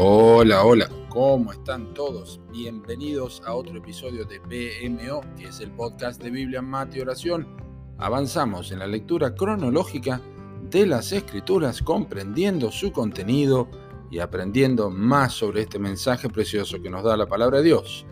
Hola, hola, ¿cómo están todos? Bienvenidos a otro episodio de BMO, que es el podcast de Biblia, Mate y Oración. Avanzamos en la lectura cronológica de las Escrituras, comprendiendo su contenido y aprendiendo más sobre este mensaje precioso que nos da la palabra de Dios.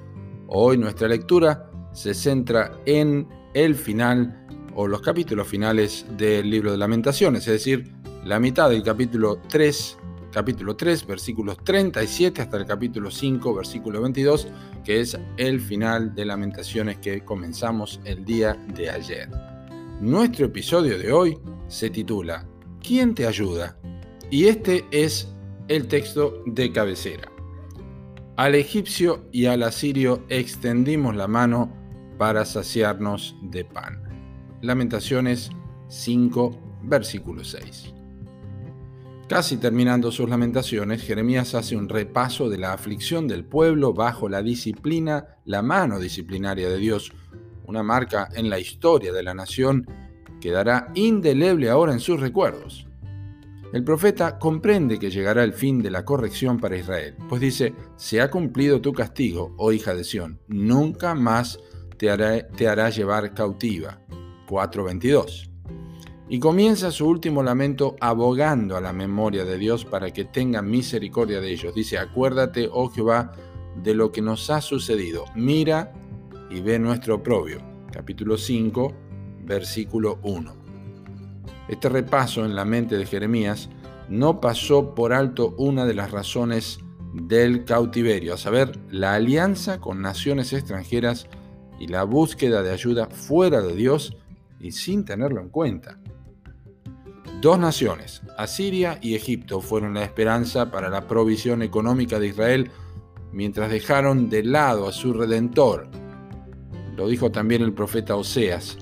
Hoy nuestra lectura se centra en el final o los capítulos finales del libro de lamentaciones, es decir, la mitad del capítulo 3, capítulo 3, versículos 37 hasta el capítulo 5, versículo 22, que es el final de lamentaciones que comenzamos el día de ayer. Nuestro episodio de hoy se titula ¿Quién te ayuda? Y este es el texto de cabecera. Al egipcio y al asirio extendimos la mano para saciarnos de pan. Lamentaciones 5, versículo 6. Casi terminando sus lamentaciones, Jeremías hace un repaso de la aflicción del pueblo bajo la disciplina, la mano disciplinaria de Dios, una marca en la historia de la nación que dará indeleble ahora en sus recuerdos. El profeta comprende que llegará el fin de la corrección para Israel, pues dice, se ha cumplido tu castigo, oh hija de Sión, nunca más te hará, te hará llevar cautiva. 4.22. Y comienza su último lamento abogando a la memoria de Dios para que tenga misericordia de ellos. Dice, acuérdate, oh Jehová, de lo que nos ha sucedido. Mira y ve nuestro oprobio. Capítulo 5, versículo 1. Este repaso en la mente de Jeremías no pasó por alto una de las razones del cautiverio, a saber, la alianza con naciones extranjeras y la búsqueda de ayuda fuera de Dios y sin tenerlo en cuenta. Dos naciones, Asiria y Egipto, fueron la esperanza para la provisión económica de Israel mientras dejaron de lado a su redentor. Lo dijo también el profeta Oseas.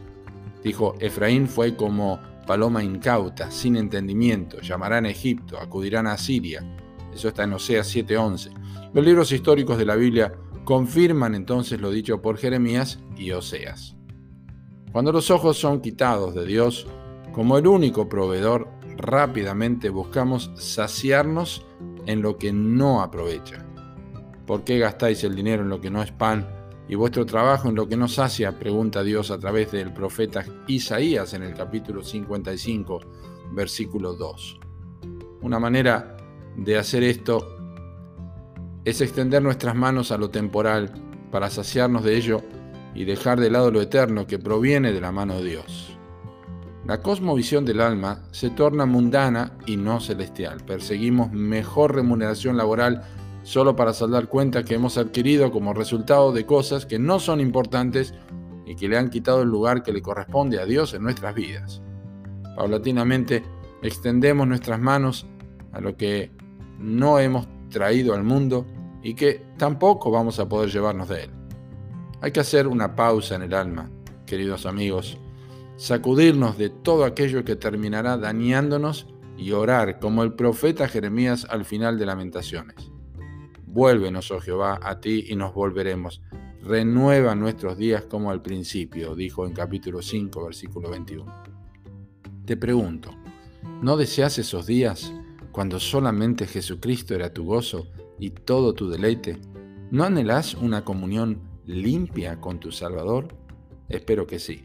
Dijo, Efraín fue como paloma incauta, sin entendimiento, llamarán a Egipto, acudirán a Asiria. Eso está en Oseas 7:11. Los libros históricos de la Biblia confirman entonces lo dicho por Jeremías y Oseas. Cuando los ojos son quitados de Dios, como el único proveedor, rápidamente buscamos saciarnos en lo que no aprovecha. ¿Por qué gastáis el dinero en lo que no es pan y vuestro trabajo en lo que no sacia? Pregunta Dios a través del profeta Isaías en el capítulo 55, versículo 2. Una manera de hacer esto es extender nuestras manos a lo temporal para saciarnos de ello y dejar de lado lo eterno que proviene de la mano de Dios. La cosmovisión del alma se torna mundana y no celestial. Perseguimos mejor remuneración laboral solo para saldar cuentas que hemos adquirido como resultado de cosas que no son importantes y que le han quitado el lugar que le corresponde a Dios en nuestras vidas. Paulatinamente extendemos nuestras manos a lo que no hemos traído al mundo y que tampoco vamos a poder llevarnos de él. Hay que hacer una pausa en el alma, queridos amigos, sacudirnos de todo aquello que terminará dañándonos y orar como el profeta Jeremías al final de Lamentaciones. Vuélvenos, oh Jehová, a ti y nos volveremos. Renueva nuestros días como al principio, dijo en capítulo 5, versículo 21. Te pregunto, ¿no deseas esos días cuando solamente Jesucristo era tu gozo y todo tu deleite? ¿No anhelas una comunión limpia con tu Salvador? Espero que sí.